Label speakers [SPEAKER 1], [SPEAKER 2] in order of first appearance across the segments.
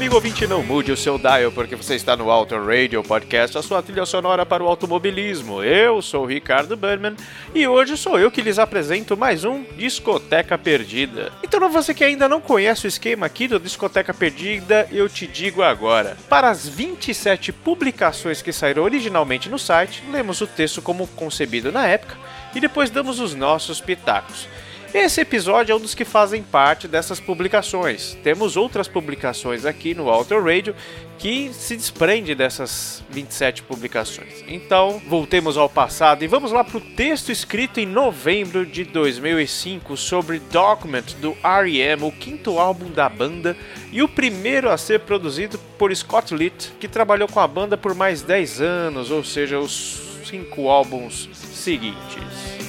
[SPEAKER 1] Amigo ouvinte, não mude o seu dial, porque você está no Auto Radio Podcast, a sua trilha sonora para o automobilismo. Eu sou o Ricardo Berman e hoje sou eu que lhes apresento mais um Discoteca Perdida. Então, pra você que ainda não conhece o esquema aqui do Discoteca Perdida, eu te digo agora. Para as 27 publicações que saíram originalmente no site, lemos o texto como concebido na época e depois damos os nossos pitacos. Esse episódio é um dos que fazem parte dessas publicações. Temos outras publicações aqui no Auto Radio que se desprende dessas 27 publicações. Então, voltemos ao passado e vamos lá para o texto escrito em novembro de 2005 sobre Document do R.E.M., o quinto álbum da banda e o primeiro a ser produzido por Scott Litt, que trabalhou com a banda por mais 10 anos, ou seja, os cinco álbuns seguintes.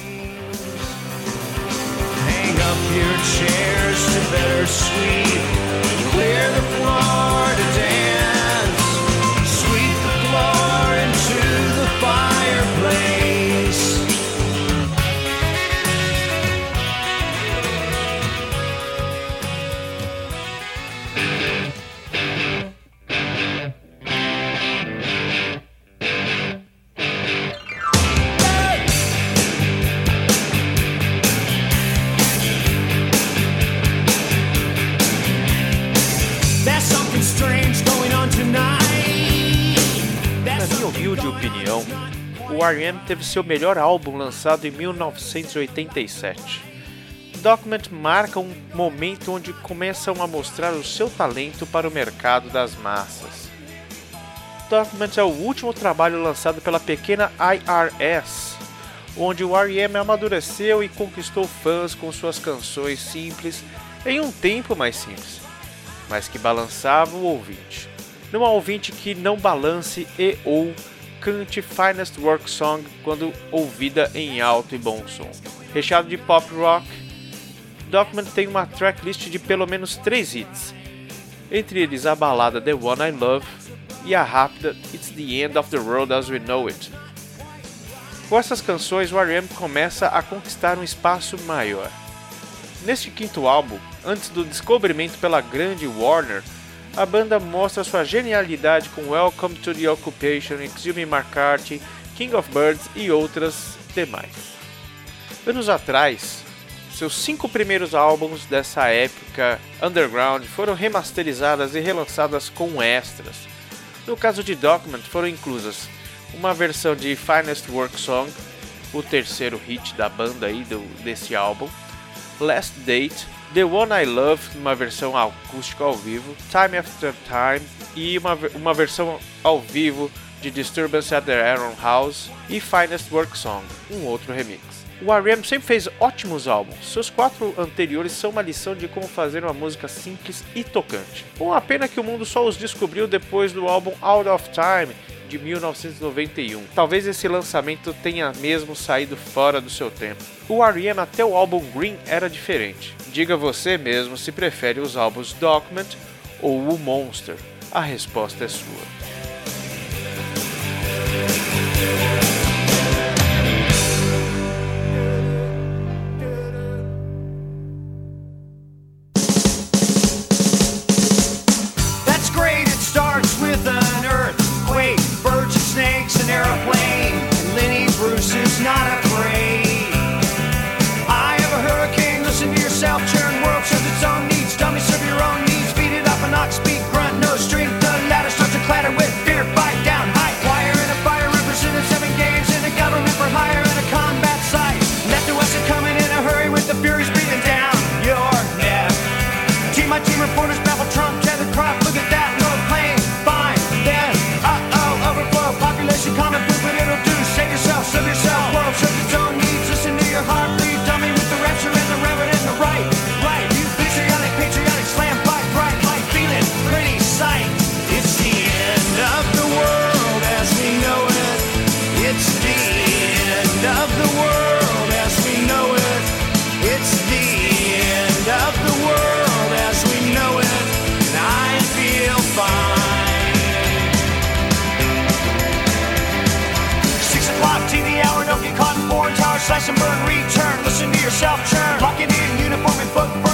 [SPEAKER 2] Up your chairs to better sweep. Clear the floor to
[SPEAKER 1] R.E.M. teve seu melhor álbum lançado em 1987. Document marca um momento onde começam a mostrar o seu talento para o mercado das massas. Document é o último trabalho lançado pela pequena IRS, onde o R.E.M. amadureceu e conquistou fãs com suas canções simples em um tempo mais simples, mas que balançava o ouvinte. Não há ouvinte que não balance e ou cante Finest Work Song quando ouvida em alto e bom som. Recheado de pop rock, Document tem uma tracklist de pelo menos três hits, entre eles a balada The One I Love e a rápida It's the End of the World as We Know It. Com essas canções, o R.E.M. começa a conquistar um espaço maior. Neste quinto álbum, antes do descobrimento pela grande Warner, a banda mostra sua genialidade com Welcome to the Occupation, Exhume McCarthy, King of Birds e outras demais. Anos atrás, seus cinco primeiros álbuns dessa época underground foram remasterizadas e relançadas com extras. No caso de Document, foram inclusas uma versão de Finest Work Song, o terceiro hit da banda aí do, desse álbum, Last Date, The One I Love, uma versão acústica ao vivo, Time After Time e uma, uma versão ao vivo de Disturbance at the Aaron House e Finest Work Song, um outro remix. O R.E.M. sempre fez ótimos álbuns. Seus quatro anteriores são uma lição de como fazer uma música simples e tocante. Uma pena que o mundo só os descobriu depois do álbum Out of Time de 1991. Talvez esse lançamento tenha mesmo saído fora do seu tempo. O R.E.M. até o álbum Green era diferente. Diga você mesmo se prefere os álbuns Document ou o Monster. A resposta é sua.
[SPEAKER 2] Of the world as we know it. It's the end of the world as we know it. It's the end of the world as we know it. And I feel fine. Six o'clock TV hour, don't get caught in foreign tower, slash and burn, return. Listen to yourself churn. Lock it in, uniform and burning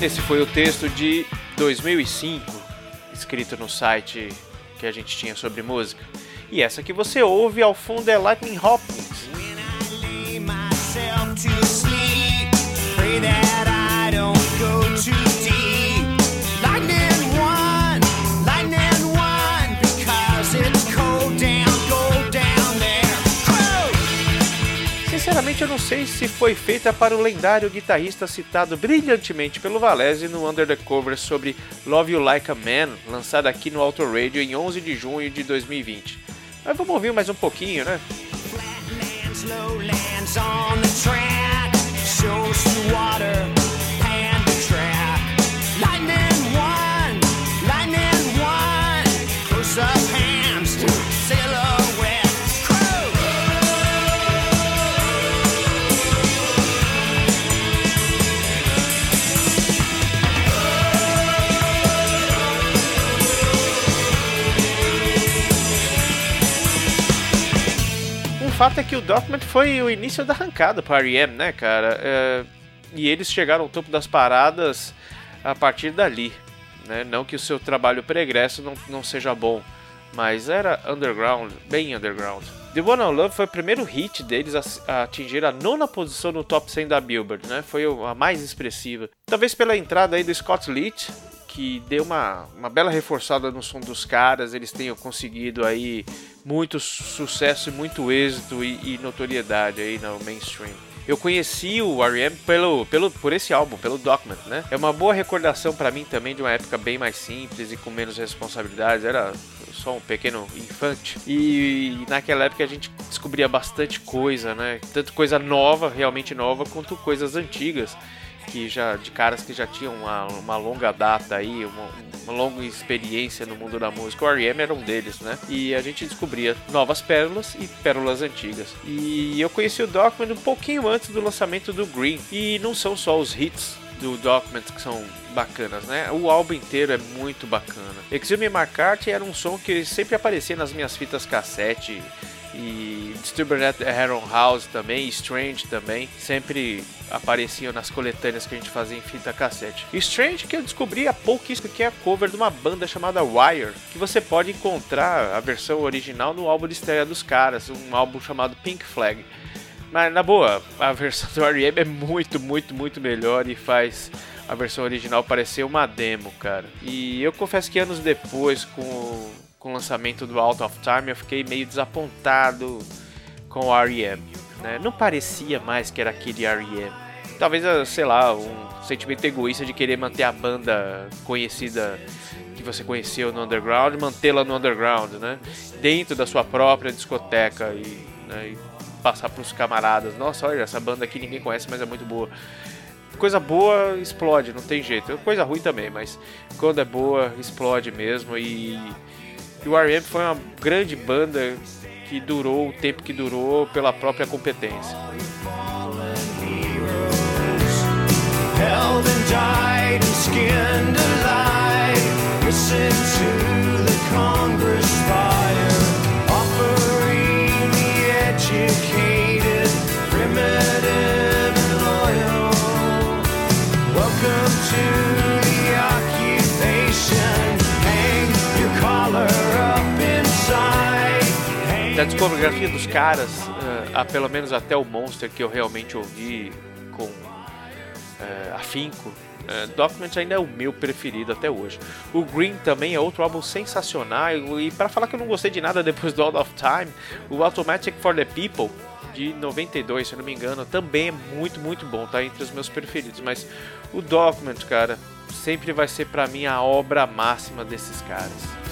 [SPEAKER 1] Esse foi o texto de 2005, escrito no site que a gente tinha sobre música. E essa que você ouve ao fundo é Lightning Hopkins. Eu não sei se foi feita para o lendário guitarrista citado brilhantemente pelo Valese no Under the Cover sobre Love You Like a Man, lançado aqui no Auto Radio em 11 de junho de 2020. Mas vamos ouvir mais um pouquinho, né?
[SPEAKER 3] Flatlands, lowlands on the track, shows water
[SPEAKER 1] fato é que o Document foi o início da arrancada para R.E.M., né, cara? É, e eles chegaram ao topo das paradas a partir dali. Né? Não que o seu trabalho pregresso não, não seja bom, mas era underground, bem underground. The One I Love foi o primeiro hit deles a, a atingir a nona posição no top 100 da Billboard, né? Foi a mais expressiva. Talvez pela entrada aí do Scott Litt, que deu uma, uma bela reforçada no som dos caras, eles tenham conseguido aí muito sucesso e muito êxito e, e notoriedade aí no mainstream. Eu conheci o R.E.M. pelo, pelo, por esse álbum, pelo Document, né? É uma boa recordação pra mim também de uma época bem mais simples e com menos responsabilidades. Era só um pequeno infante. E naquela época a gente descobria bastante coisa, né? Tanto coisa nova, realmente nova, quanto coisas antigas que já de caras que já tinham uma, uma longa data aí, uma, uma longa experiência no mundo da música. O R.E.M. era um deles, né? E a gente descobria novas pérolas e pérolas antigas. E eu conheci o Document um pouquinho antes do lançamento do Green. E não são só os hits do Document que são bacanas, né? O álbum inteiro é muito bacana. Exhume McCarthy era um som que sempre aparecia nas minhas fitas cassete e Disturbed at the Heron House também, Strange também, sempre apareciam nas coletâneas que a gente fazia em fita cassete. Strange que eu descobri há pouco isso que é a cover de uma banda chamada Wire, que você pode encontrar a versão original no álbum de estreia dos caras, um álbum chamado Pink Flag. Mas na boa, a versão do R.E.M. é muito, muito, muito melhor e faz a versão original parecer uma demo, cara. E eu confesso que anos depois, com, com o lançamento do Out of Time, eu fiquei meio desapontado com o R.E.M. Né? Não parecia mais que era aquele R.E.M.
[SPEAKER 2] talvez, ah, sei lá, um sentimento egoísta de querer manter a banda conhecida que você conheceu no underground, mantê-la no underground, né? Dentro da sua própria discoteca e, né, e passar para os camaradas. Nossa, olha, essa banda aqui ninguém conhece, mas é muito boa. Coisa boa explode, não tem jeito. Coisa ruim também, mas quando é boa, explode mesmo. E, e o R.E.M. foi uma grande banda que durou o tempo que durou pela própria competência. held and Da discografia dos caras, uh, pelo menos até o Monster que eu realmente ouvi com é, afinco, é, Document ainda é o meu preferido até hoje. O Green também é outro álbum sensacional. E para falar que eu não gostei de nada depois do Out of Time, o Automatic for the People de 92, se não me engano, também é muito, muito bom, tá entre os meus preferidos. Mas o Document, cara, sempre vai ser para mim a obra máxima desses caras.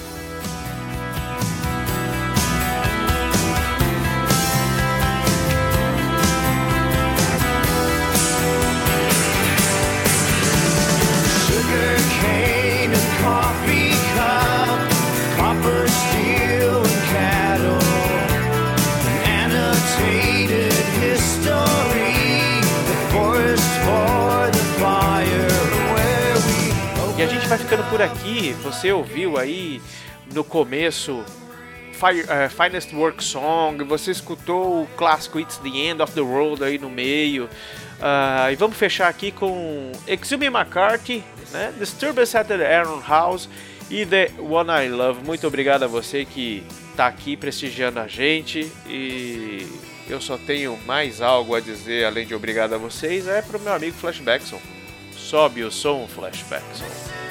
[SPEAKER 2] Ficando por aqui. Você ouviu aí no começo Fire, uh, Finest Work Song, você escutou o clássico It's the End of the World aí no meio. Uh, e vamos fechar aqui com Exhume McCarthy, né? Disturbance at the Aaron House e The One I Love. Muito obrigado a você que está aqui prestigiando a gente e eu só tenho mais algo a dizer além de obrigado a vocês é para o meu amigo Flashbackson. Sobe o som, Flashbackson.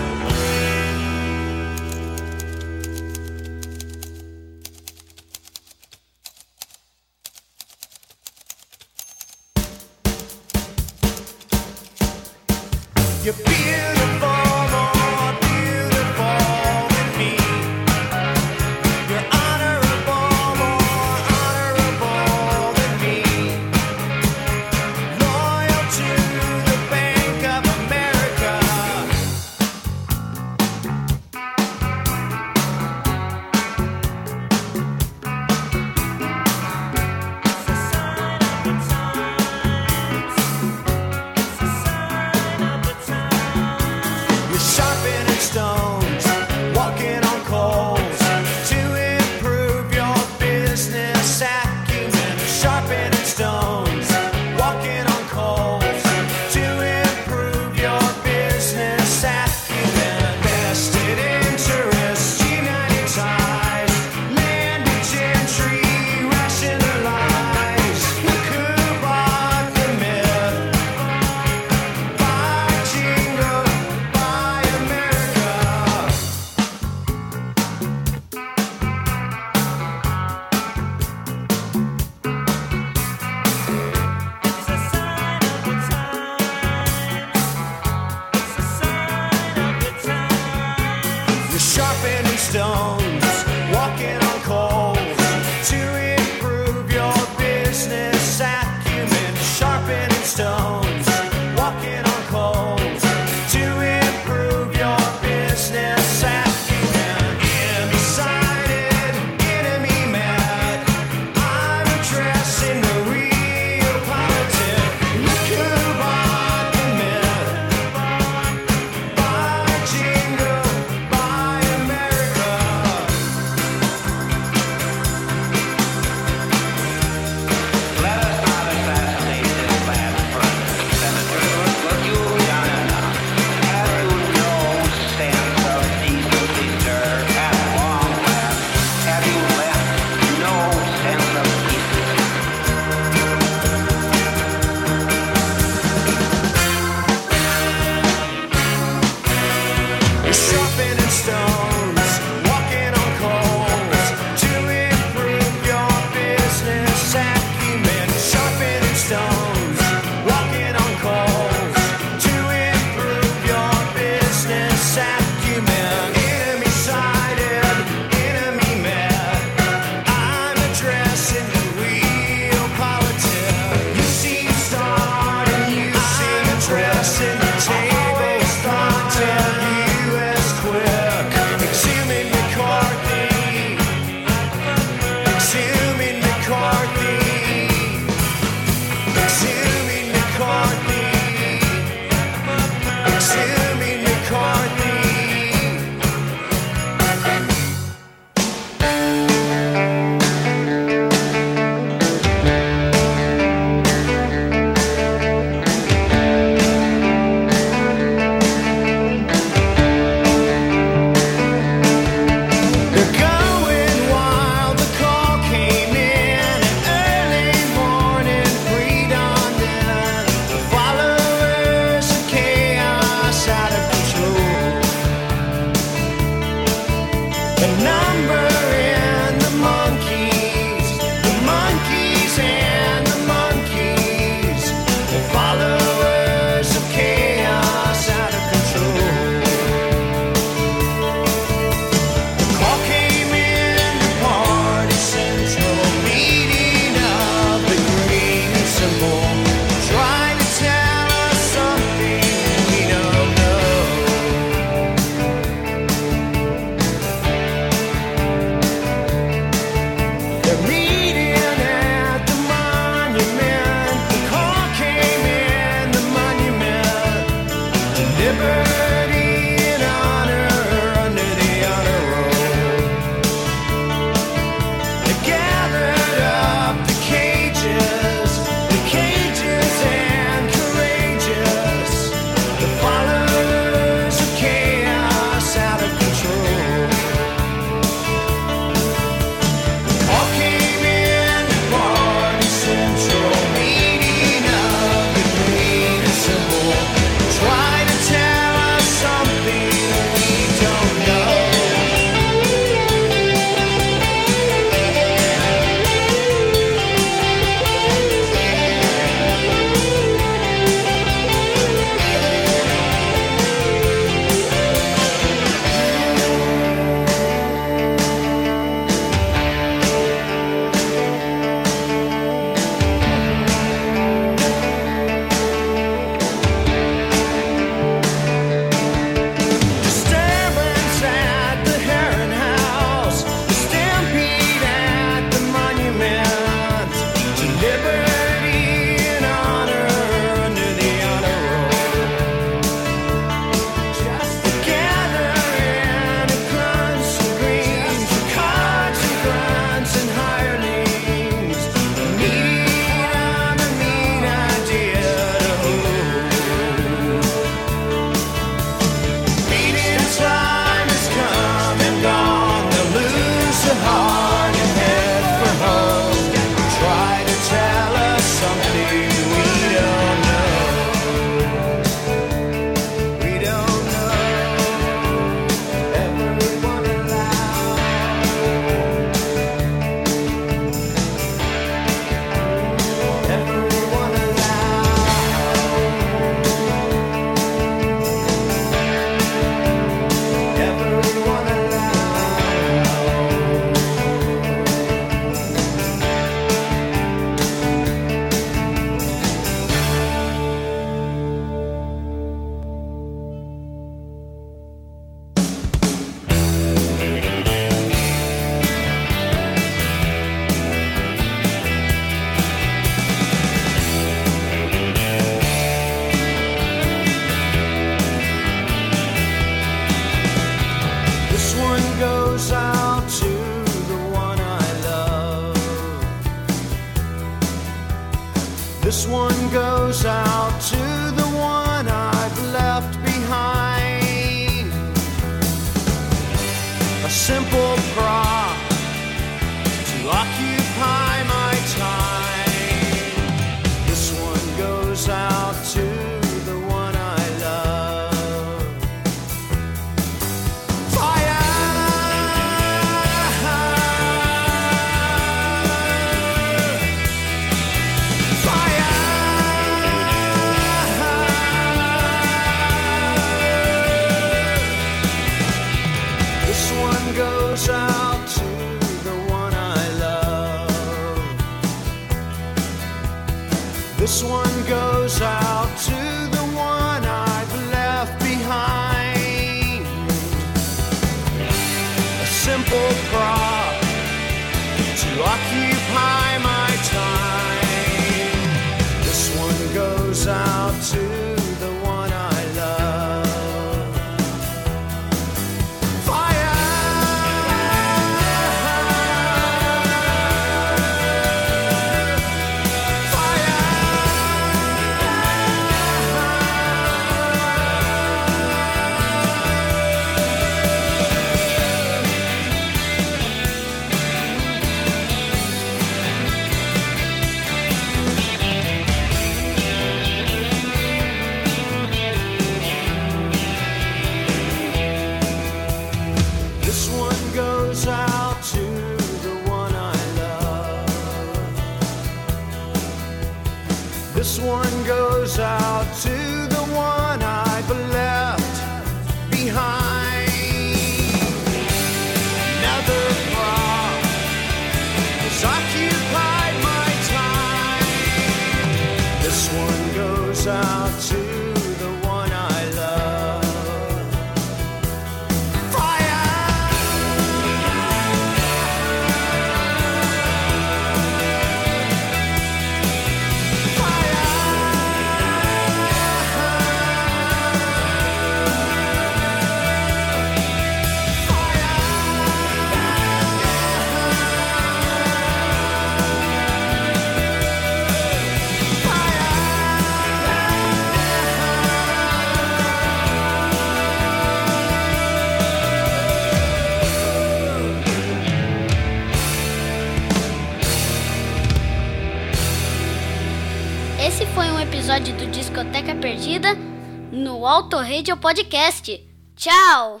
[SPEAKER 4] Radio Podcast. Tchau!